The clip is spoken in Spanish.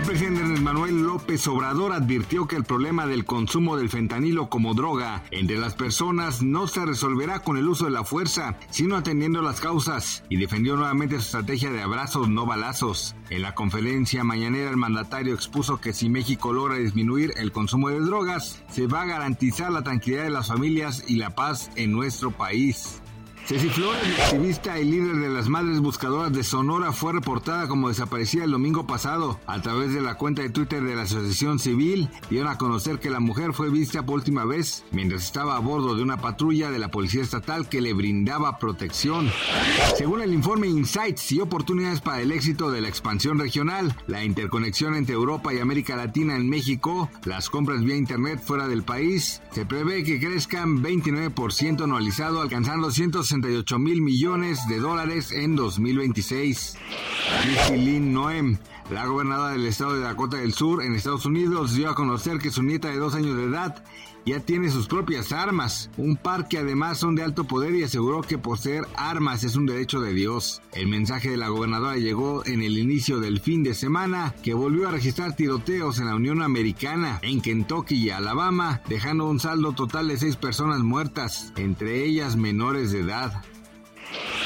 El presidente Manuel López Obrador advirtió que el problema del consumo del fentanilo como droga entre las personas no se resolverá con el uso de la fuerza, sino atendiendo las causas, y defendió nuevamente su estrategia de abrazos no balazos. En la conferencia mañanera el mandatario expuso que si México logra disminuir el consumo de drogas, se va a garantizar la tranquilidad de las familias y la paz en nuestro país. Ceci Flores, activista y líder de las Madres Buscadoras de Sonora, fue reportada como desaparecida el domingo pasado. A través de la cuenta de Twitter de la Asociación Civil, dieron a conocer que la mujer fue vista por última vez mientras estaba a bordo de una patrulla de la Policía Estatal que le brindaba protección. Según el informe Insights y oportunidades para el éxito de la expansión regional, la interconexión entre Europa y América Latina en México, las compras vía Internet fuera del país, se prevé que crezcan 29% anualizado, alcanzando 160 68 mil millones de dólares en 2026. Lynn Noem, la gobernadora del estado de Dakota del Sur en Estados Unidos, dio a conocer que su nieta de dos años de edad ya tiene sus propias armas, un par que además son de alto poder y aseguró que poseer armas es un derecho de Dios. El mensaje de la gobernadora llegó en el inicio del fin de semana, que volvió a registrar tiroteos en la Unión Americana, en Kentucky y Alabama, dejando un saldo total de seis personas muertas, entre ellas menores de edad.